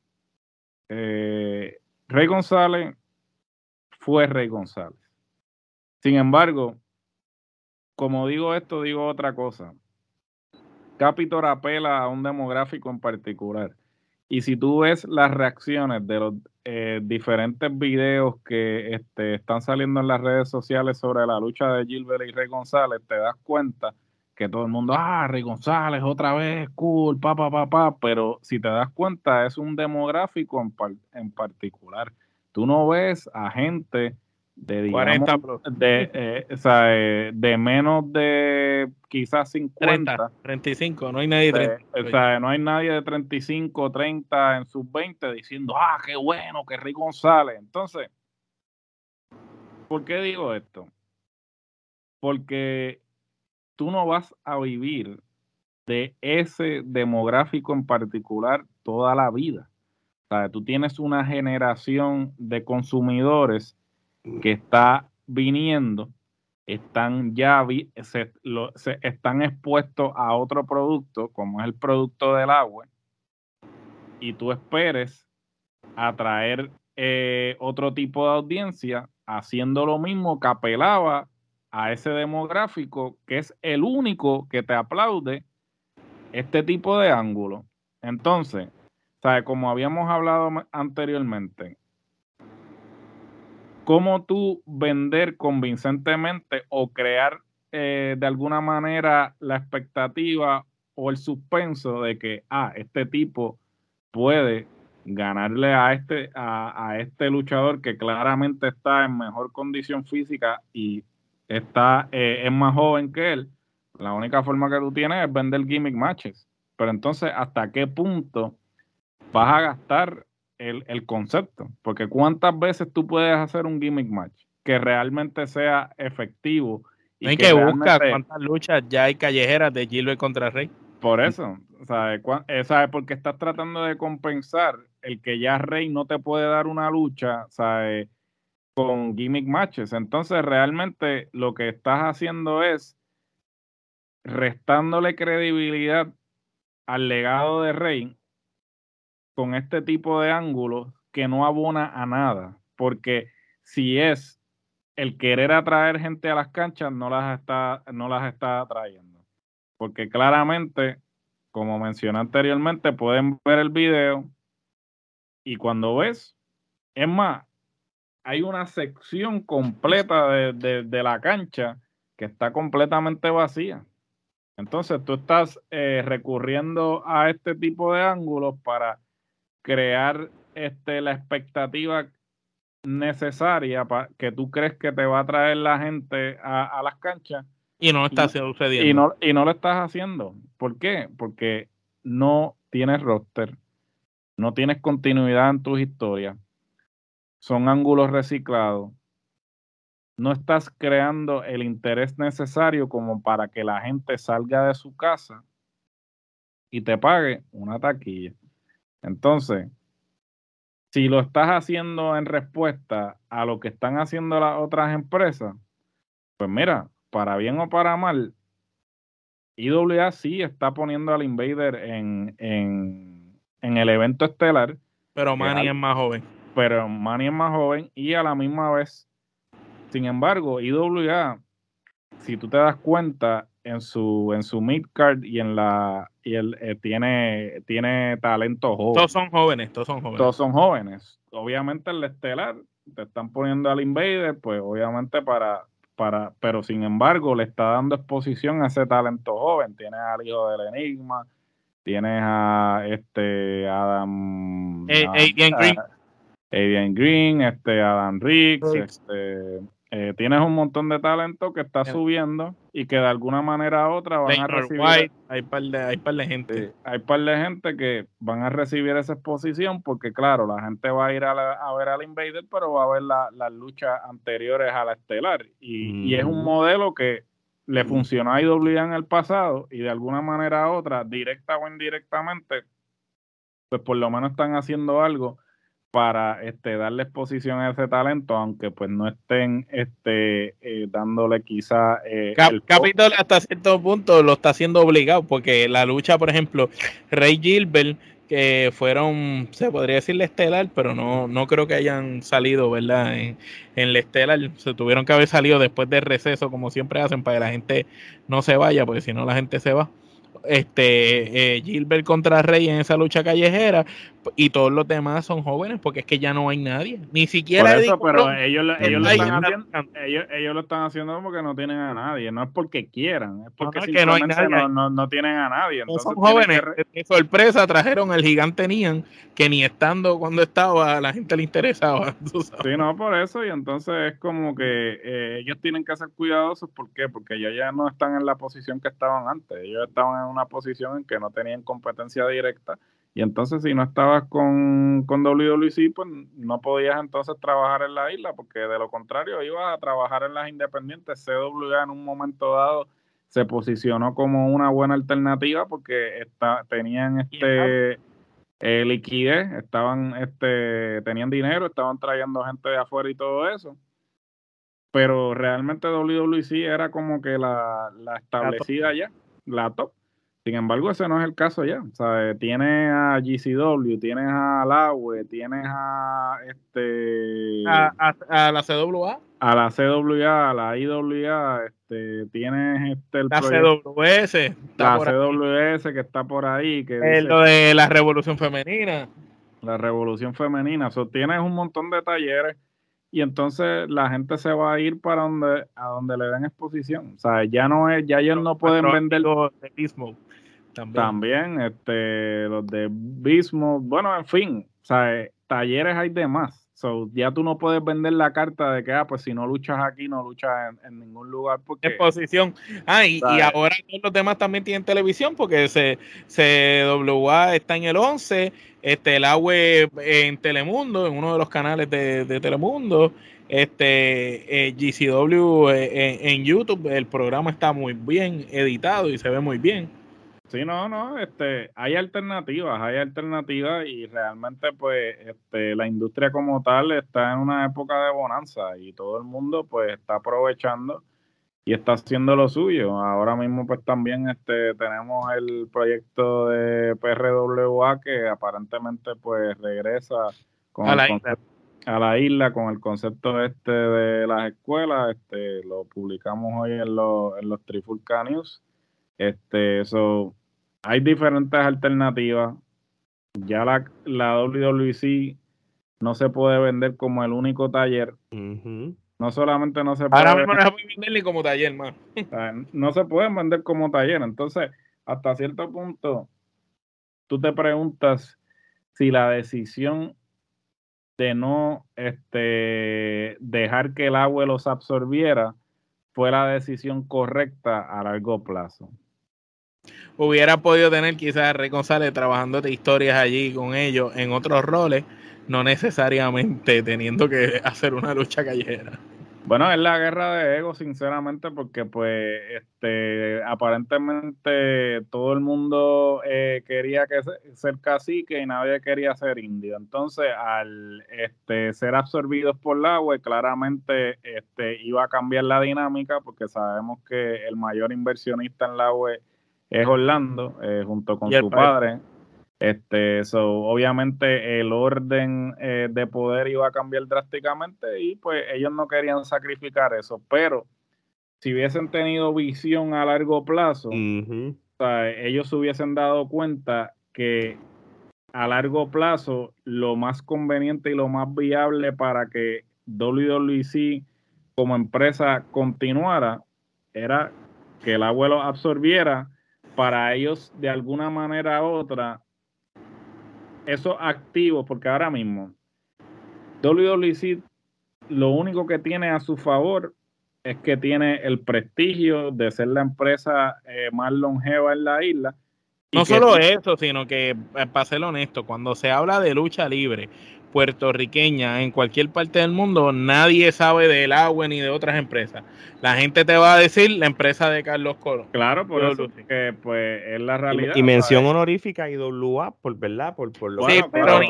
Speaker 2: eh, Rey González fue Rey González. Sin embargo, como digo esto, digo otra cosa. Capitol apela a un demográfico en particular. Y si tú ves las reacciones de los eh, diferentes videos que este, están saliendo en las redes sociales sobre la lucha de Gilbert y Rey González, te das cuenta que todo el mundo, ah, Rey González otra vez, cool, pa, pa, pa, pa, pero si te das cuenta es un demográfico en, en particular. Tú no ves a gente de, digamos, de, eh, o sea, eh, de menos de quizás 50.
Speaker 3: 35, no hay nadie de
Speaker 2: 30. O sea, no hay nadie de 35, 30 en sus 20 diciendo, ah, qué bueno, que Rey González. Entonces, ¿por qué digo esto? Porque tú no vas a vivir de ese demográfico en particular toda la vida. O sea, tú tienes una generación de consumidores que está viniendo, están ya se, están expuestos a otro producto, como es el producto del agua, y tú esperes atraer eh, otro tipo de audiencia haciendo lo mismo que apelaba a ese demográfico que es el único que te aplaude este tipo de ángulo. Entonces, ¿sabe? como habíamos hablado anteriormente, cómo tú vender convincentemente o crear eh, de alguna manera la expectativa o el suspenso de que, ah, este tipo puede ganarle a este, a, a este luchador que claramente está en mejor condición física y está, eh, es más joven que él, la única forma que tú tienes es vender gimmick matches. Pero entonces, ¿hasta qué punto vas a gastar el, el concepto? Porque ¿cuántas veces tú puedes hacer un gimmick match que realmente sea efectivo?
Speaker 3: Y hay que, buscar cuántas luchas ya hay callejeras de Gilbert contra Rey.
Speaker 2: Por eso, ¿sabes? ¿sabes? Porque estás tratando de compensar el que ya Rey no te puede dar una lucha, ¿sabes? con gimmick matches. Entonces, realmente lo que estás haciendo es restándole credibilidad al legado de Rey con este tipo de ángulos que no abona a nada. Porque si es el querer atraer gente a las canchas, no las está, no las está atrayendo. Porque claramente, como mencioné anteriormente, pueden ver el video y cuando ves, es más, hay una sección completa de, la cancha que está completamente vacía. Entonces tú estás eh, recurriendo a este tipo de ángulos para crear este, la expectativa necesaria para que tú crees que te va a traer la gente a, las canchas.
Speaker 3: Y no está sucediendo.
Speaker 2: Y no, y no lo estás haciendo. ¿Por qué? Porque no tienes roster, no tienes continuidad en tus historias son ángulos reciclados, no estás creando el interés necesario como para que la gente salga de su casa y te pague una taquilla. Entonces, si lo estás haciendo en respuesta a lo que están haciendo las otras empresas, pues mira, para bien o para mal, IWA sí está poniendo al Invader en, en, en el evento estelar.
Speaker 3: Pero Manny es más joven
Speaker 2: pero Manny es más joven y a la misma vez, sin embargo, IWA, si tú te das cuenta, en su en su midcard y en la y él eh, tiene tiene talento joven.
Speaker 3: Todos son jóvenes, todos son jóvenes.
Speaker 2: Todos son jóvenes. Obviamente el estelar te están poniendo al Invader, pues obviamente para para pero sin embargo le está dando exposición a ese talento joven. Tienes al hijo del Enigma, tienes a este Adam
Speaker 3: eh, Green.
Speaker 2: Adrian Green, este, Adam Riggs, este, eh, tienes un montón de talento que está subiendo y que de alguna manera u otra van a recibir.
Speaker 3: hay par de, hay par de gente.
Speaker 2: hay par de gente que van a recibir esa exposición porque, claro, la gente va a ir a, ver al Invader, pero va a ver las luchas anteriores a la estelar. Y, es un modelo que le funcionó a IWA en el pasado y de alguna manera u otra, directa o indirectamente, pues por lo menos están haciendo algo para este, darle exposición a ese talento, aunque pues no estén este, eh, dándole quizá...
Speaker 3: Eh, Capitol hasta cierto punto lo está haciendo obligado, porque la lucha, por ejemplo, Rey Gilbert, que fueron, se podría decir la estelar, pero no, no creo que hayan salido, ¿verdad? En, en la estelar, se tuvieron que haber salido después del receso, como siempre hacen, para que la gente no se vaya, porque si no la gente se va este eh, Gilbert contra Rey en esa lucha callejera, y todos los demás son jóvenes porque es que ya no hay nadie. Ni siquiera.
Speaker 2: Por eso, pero ellos, ellos, lo están haciendo, ellos, ellos, lo están haciendo porque no tienen a nadie. No es porque quieran, es porque no, simplemente no, no, no, tienen a nadie. Entonces
Speaker 3: son jóvenes. Que... sorpresa trajeron el gigante Nian, que ni estando cuando estaba a la gente le interesaba. *laughs*
Speaker 2: Sí, no, por eso. Y entonces es como que eh, ellos tienen que ser cuidadosos. ¿Por qué? Porque ellos ya no están en la posición que estaban antes. Ellos estaban en una posición en que no tenían competencia directa y entonces si no estabas con, con WWC, pues no podías entonces trabajar en la isla, porque de lo contrario ibas a trabajar en las independientes. CWA en un momento dado se posicionó como una buena alternativa porque está, tenían este eh, liquidez, estaban, este, tenían dinero, estaban trayendo gente de afuera y todo eso. Pero realmente WWC era como que la, la establecida ya, la top. Sin embargo, ese no es el caso ya. O sea, tienes a GCW, tienes a Laue, tienes a este
Speaker 3: a, la CWA.
Speaker 2: A la CWA, a la IWA, este, tienes este
Speaker 3: la CWS.
Speaker 2: La CWS que está por ahí. Que
Speaker 3: lo de la revolución femenina.
Speaker 2: La revolución femenina. O sea, tienes un montón de talleres y entonces la gente se va a ir para donde a donde le den exposición. O sea, ya no es, ya ellos no pueden vender
Speaker 3: de
Speaker 2: También. este, los de Bismo, bueno, en fin, o sea, eh, talleres hay de más. So, ya tú no puedes vender la carta de que, ah, pues si no luchas aquí, no luchas en, ningún lugar. Porque,
Speaker 3: Exposición. Ah, y, ahora los demás también tienen televisión porque se, CWA está en el 11, este, el AWE en Telemundo, en uno de los canales de, Telemundo, este, eh, GCW eh, en, en YouTube, el programa está muy bien editado y se ve muy bien.
Speaker 2: Sí, no, no, este, hay alternativas, hay alternativas y realmente pues este, la industria como tal está en una época de bonanza y todo el mundo pues está aprovechando y está haciendo lo suyo. Ahora mismo pues también este, tenemos el proyecto de PRWA que aparentemente pues regresa con
Speaker 3: a, la isla.
Speaker 2: a la isla con el concepto este de las escuelas, este, lo publicamos hoy en, los en los Trifulca News. Este, eso hay diferentes alternativas. Ya la, la WWC no se puede vender como el único taller. No solamente no se
Speaker 3: puede. Ahora mismo no se puede vender ni como taller, más. *laughs*
Speaker 2: No se pueden vender como taller. Entonces, hasta cierto punto, tú te preguntas si la decisión de no este, dejar que el agua los absorbiera fue la decisión correcta a largo plazo
Speaker 3: hubiera podido tener quizás a Rey González trabajando de historias allí con ellos en otros roles, no necesariamente teniendo que *laughs* hacer una lucha callejera.
Speaker 2: Bueno, es la guerra de ego, sinceramente, porque pues este aparentemente todo el mundo eh, quería que ser cacique y nadie quería ser indio. Entonces, al este, ser absorbidos por la web, claramente este, iba a cambiar la dinámica, porque sabemos que el mayor inversionista en la web es Orlando, eh, junto con su padre. Este, so, obviamente el orden eh, de poder iba a cambiar drásticamente y pues ellos no querían sacrificar eso, pero si hubiesen tenido visión a largo plazo, ellos se hubiesen dado cuenta que a largo plazo lo más conveniente y lo más viable para que WWC como empresa continuara era que el abuelo absorbiera para ellos de alguna manera u otra esos activos, porque ahora mismo WWC lo único que tiene a su favor es que tiene el prestigio de ser la empresa eh, más longeva en la isla.
Speaker 3: No solo eso, sino que, eh, para ser honesto, cuando se habla de lucha libre, puertorriqueña en cualquier parte del mundo, nadie sabe del agua ni de otras empresas. La gente te va a decir la empresa de Carlos Colón.
Speaker 2: Claro, por eso que pues es la realidad.
Speaker 1: Y, mención honorífica IWA, por verdad, por, por
Speaker 3: lo sí, pero,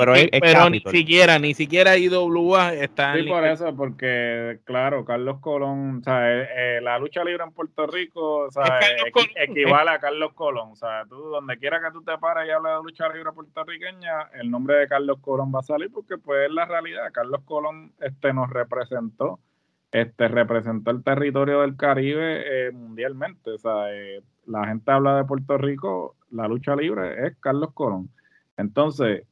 Speaker 3: pero, ni siquiera, ni siquiera IWA está
Speaker 2: Sí, por eso, porque claro, Carlos Colón, o sea, eh, eh, la lucha libre en Puerto Rico, o sea, equivale a Carlos Colón. O sea, tú donde quiera que tú te pares y hables de lucha libre puertorriqueña, el nombre de Carlos Colón va a salir porque pues es la realidad. Carlos Colón este, nos representó, este, representó el territorio del Caribe eh, mundialmente. O sea, eh, la gente habla de Puerto Rico, la lucha libre es Carlos Colón. Entonces,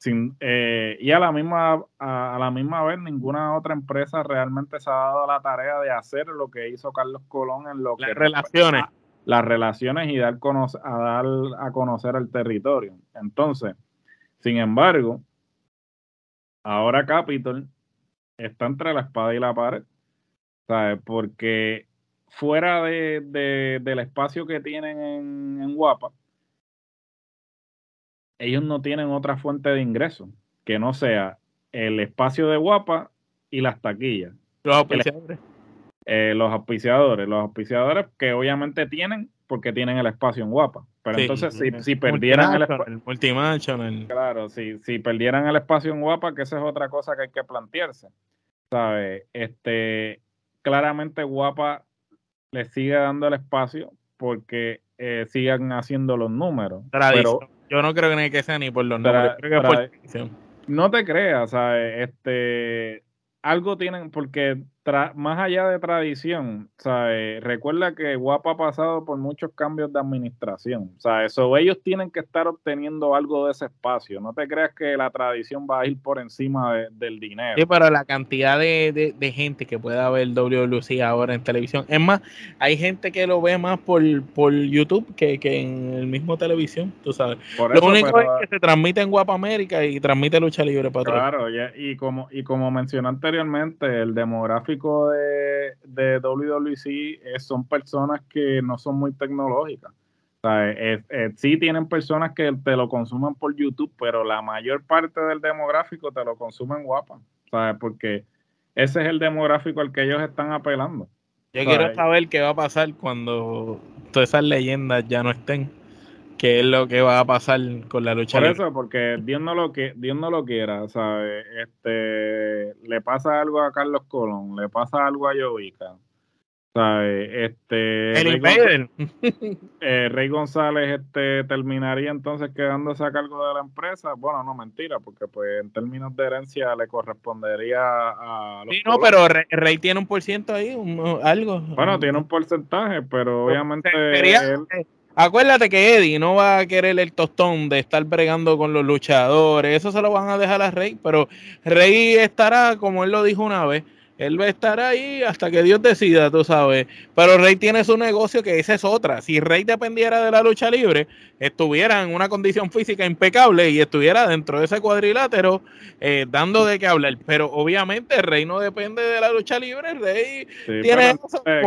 Speaker 2: sin, eh, y a la misma a, la misma vez ninguna otra empresa realmente se ha dado la tarea de hacer lo que hizo Carlos Colón en lo
Speaker 3: las
Speaker 2: que
Speaker 3: relaciones
Speaker 2: las relaciones y dar a dar a conocer el territorio entonces sin embargo ahora Capitol está entre la espada y la pared ¿sabes? porque fuera de, del espacio que tienen en, en Guapa ellos no tienen otra fuente de ingreso que no sea el espacio de Guapa y las taquillas.
Speaker 3: Los auspiciadores.
Speaker 2: Eh, los auspiciadores, los auspiciadores que obviamente tienen porque tienen el espacio en Guapa. Pero entonces si, si perdieran el
Speaker 3: espacio...
Speaker 2: Claro, si, si perdieran el espacio en Guapa, que esa es otra cosa que hay que plantearse. ¿Sabes? Este, claramente Guapa le sigue dando el espacio porque eh, sigan haciendo los números.
Speaker 3: Pero, yo no creo que sea ni por los números, creo que por
Speaker 2: No te creas, ¿sabes? Este, algo tienen, porque más allá de tradición, ¿sabes? recuerda que Guapa ha pasado por muchos cambios de administración. ¿sabes? eso ellos tienen que estar obteniendo algo de ese espacio. No te creas que la tradición va a ir por encima del dinero.
Speaker 3: Sí, pero la cantidad de, gente que pueda ver WLC ahora en televisión. Es más, hay gente que lo ve más por, por YouTube que, en el mismo televisión, tú sabes. lo único es que se transmite en Guapa América y transmite lucha libre para
Speaker 2: Claro, y, como, y como mencioné anteriormente, el demográfico de, de WWC son personas que no son muy tecnológicas. sí tienen personas que te lo consumen por YouTube, pero la mayor parte del demográfico te lo consumen guapa, ¿sabes? Porque ese es el demográfico al que ellos están apelando.
Speaker 3: Yo quiero saber qué va a pasar cuando todas esas leyendas ya no estén qué es lo que va a pasar con la lucha.
Speaker 2: Por eso, porque Dios no lo que Dios no lo quiera, ¿sabes? Este, le pasa algo a Carlos Colón, le pasa algo a Jovica, ¿sabes? Este,
Speaker 3: el
Speaker 2: Rey, *laughs* eh, Rey González este, terminaría entonces quedándose a cargo de la empresa. Bueno, no mentira, porque pues en términos de herencia le correspondería a
Speaker 3: los Sí, no, pero Rey, tiene un por ciento ahí, algo.
Speaker 2: Bueno, tiene un porcentaje, pero obviamente
Speaker 3: Acuérdate que Eddie no va a querer el tostón de estar bregando con los luchadores, eso se lo van a dejar a Rey, pero Rey estará, como él lo dijo una vez, él va a estar ahí hasta que Dios decida, tú sabes. Pero Rey tiene su negocio que esa es otra. Si Rey dependiera de la lucha libre, estuviera en una condición física impecable y estuviera dentro de ese cuadrilátero eh, dando de qué hablar. Pero obviamente Rey no depende de la lucha libre. Rey tiene
Speaker 2: eh,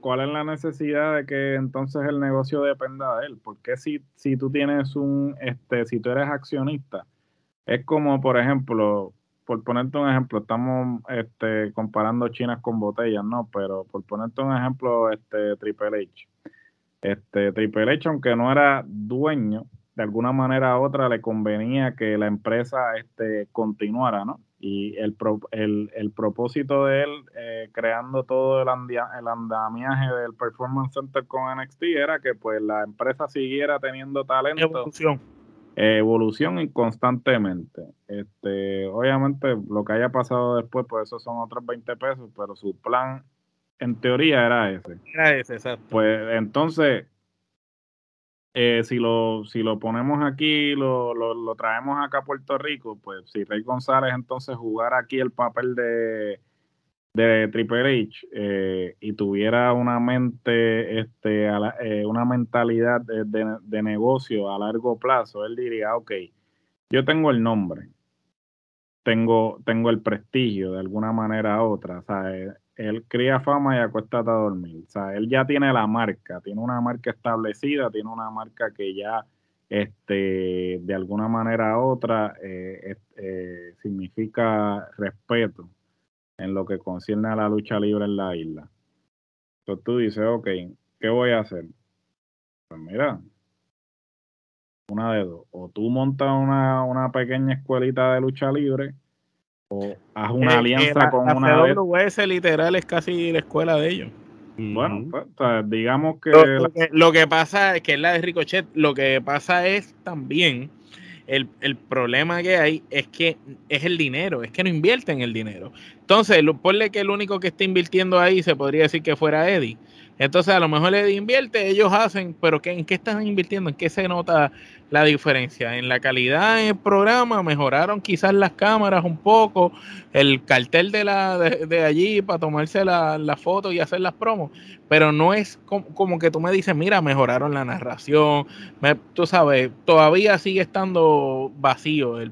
Speaker 2: ¿cuál, es la, necesidad de que entonces el negocio dependa de él? Porque si, si tú tienes un, este, si tú eres accionista, es como, por ejemplo, por ponerte un ejemplo, estamos este, comparando chinas con botellas, ¿no? Pero por ponerte un ejemplo, este Triple H. Este Triple H, aunque no era dueño, de alguna manera u otra le convenía que la empresa este, continuara, ¿no? Y el, el, propósito de él, eh, creando todo el, el andamiaje del Performance Center con NXT, era que pues la empresa siguiera teniendo talento evolución constantemente. Este, obviamente, lo que haya pasado después, pues eso son otros 20 pesos, pero su plan, en teoría, era ese.
Speaker 3: Era ese, exacto.
Speaker 2: Pues entonces, eh, si, lo, si lo ponemos aquí, lo, lo, lo traemos acá a Puerto Rico, pues si Rey González entonces jugara aquí el papel de de Triple H eh, y tuviera una mente, este, eh, una mentalidad de, negocio a largo plazo, él diría, ok, yo tengo el nombre, tengo, tengo el prestigio de alguna manera u otra, o sea, él, cría fama y acuéstate a dormir, o sea, él ya tiene la marca, tiene una marca establecida, tiene una marca que ya este, de alguna manera u otra eh, significa respeto en lo que concierne a la lucha libre en la isla. Entonces tú dices, ok, ¿qué voy a hacer? Pues mira, una de dos. O tú montas una, una pequeña escuelita de lucha libre, o haz una alianza con una.
Speaker 3: La literal es casi la escuela de ellos.
Speaker 2: Bueno, pues, digamos que
Speaker 3: lo, que lo, que pasa es que es la de Ricochet, lo que pasa es también el, el, problema que hay es que es el dinero, es que no invierten el dinero. Entonces, ponle que el único que está invirtiendo ahí se podría decir que fuera Eddie. Entonces a lo mejor le invierte, ellos hacen, pero ¿en qué están invirtiendo? ¿En qué se nota la diferencia? En la calidad del programa, mejoraron quizás las cámaras un poco, el cartel de, la, de, allí para tomarse la, la, foto y hacer las promos, pero no es como, que tú me dices, mira, mejoraron la narración, tú sabes, todavía sigue estando vacío el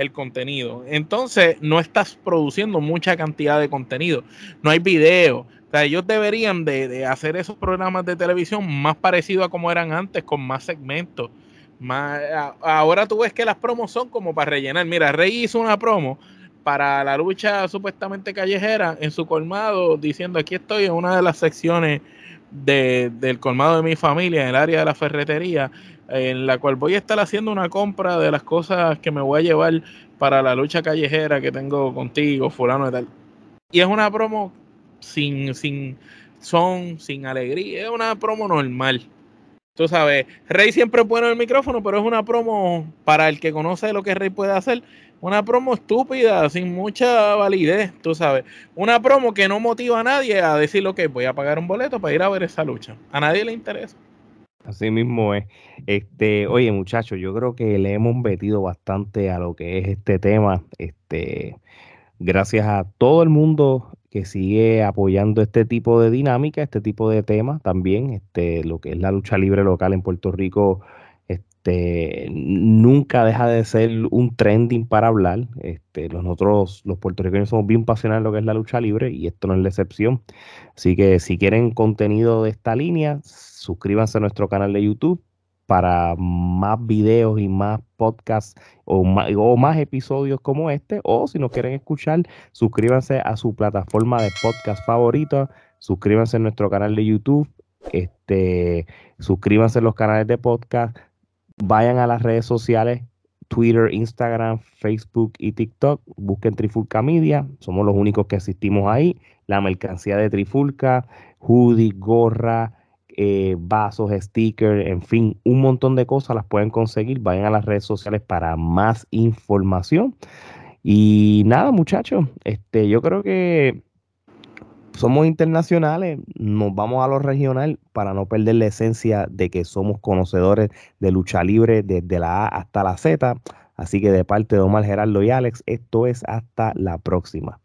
Speaker 3: el contenido. Entonces, no estás produciendo mucha cantidad de contenido. No hay video. O sea, ellos deberían de, hacer esos programas de televisión más parecidos a como eran antes, con más segmentos. Más, ahora tú ves que las promos son como para rellenar. Mira, Rey hizo una promo para la lucha supuestamente callejera en su colmado, diciendo aquí estoy en una de las secciones del colmado de mi familia, en el área de la ferretería, en la cual voy a estar haciendo una compra de las cosas que me voy a llevar para la lucha callejera que tengo contigo, fulano y tal. Y es una promo sin, sin son, sin alegría, es una promo normal. Tú sabes, Rey siempre pone el micrófono, pero es una promo para el que conoce lo que Rey puede hacer, una promo estúpida, sin mucha validez, tú sabes. Una promo que no motiva a nadie a decir, que voy a pagar un boleto para ir a ver esa lucha. A nadie le interesa.
Speaker 1: Así mismo es. Este, oye, muchachos, yo creo que le hemos metido bastante a lo que es este tema. Este, gracias a todo el mundo que sigue apoyando este tipo de dinámica, este tipo de temas también, este, lo que es la lucha libre local en Puerto Rico, este, nunca deja de ser un trending para hablar. Este, nosotros, los puertorriqueños, somos bien pasionales en lo que es la lucha libre y esto no es la excepción. Así que si quieren contenido de esta línea, suscríbanse a nuestro canal de YouTube para más videos y más podcasts o más, episodios como este. O si no quieren escuchar, suscríbanse a su plataforma de podcast favorita. Suscríbanse a nuestro canal de YouTube. Este, suscríbanse a los canales de podcast. Vayan a las redes sociales. Twitter, Instagram, Facebook y TikTok. Busquen Trifulca Media. Somos los únicos que asistimos ahí. La mercancía de Trifulca, hoodie, gorra, eh, vasos, stickers, en fin, un montón de cosas las pueden conseguir. Vayan a las redes sociales para más información. Y nada, muchachos, este, yo creo que somos internacionales, nos vamos a lo regional para no perder la esencia de que somos conocedores de lucha libre desde la A hasta la Z. Así que de parte de Omar Gerardo y Alex, esto es hasta la próxima.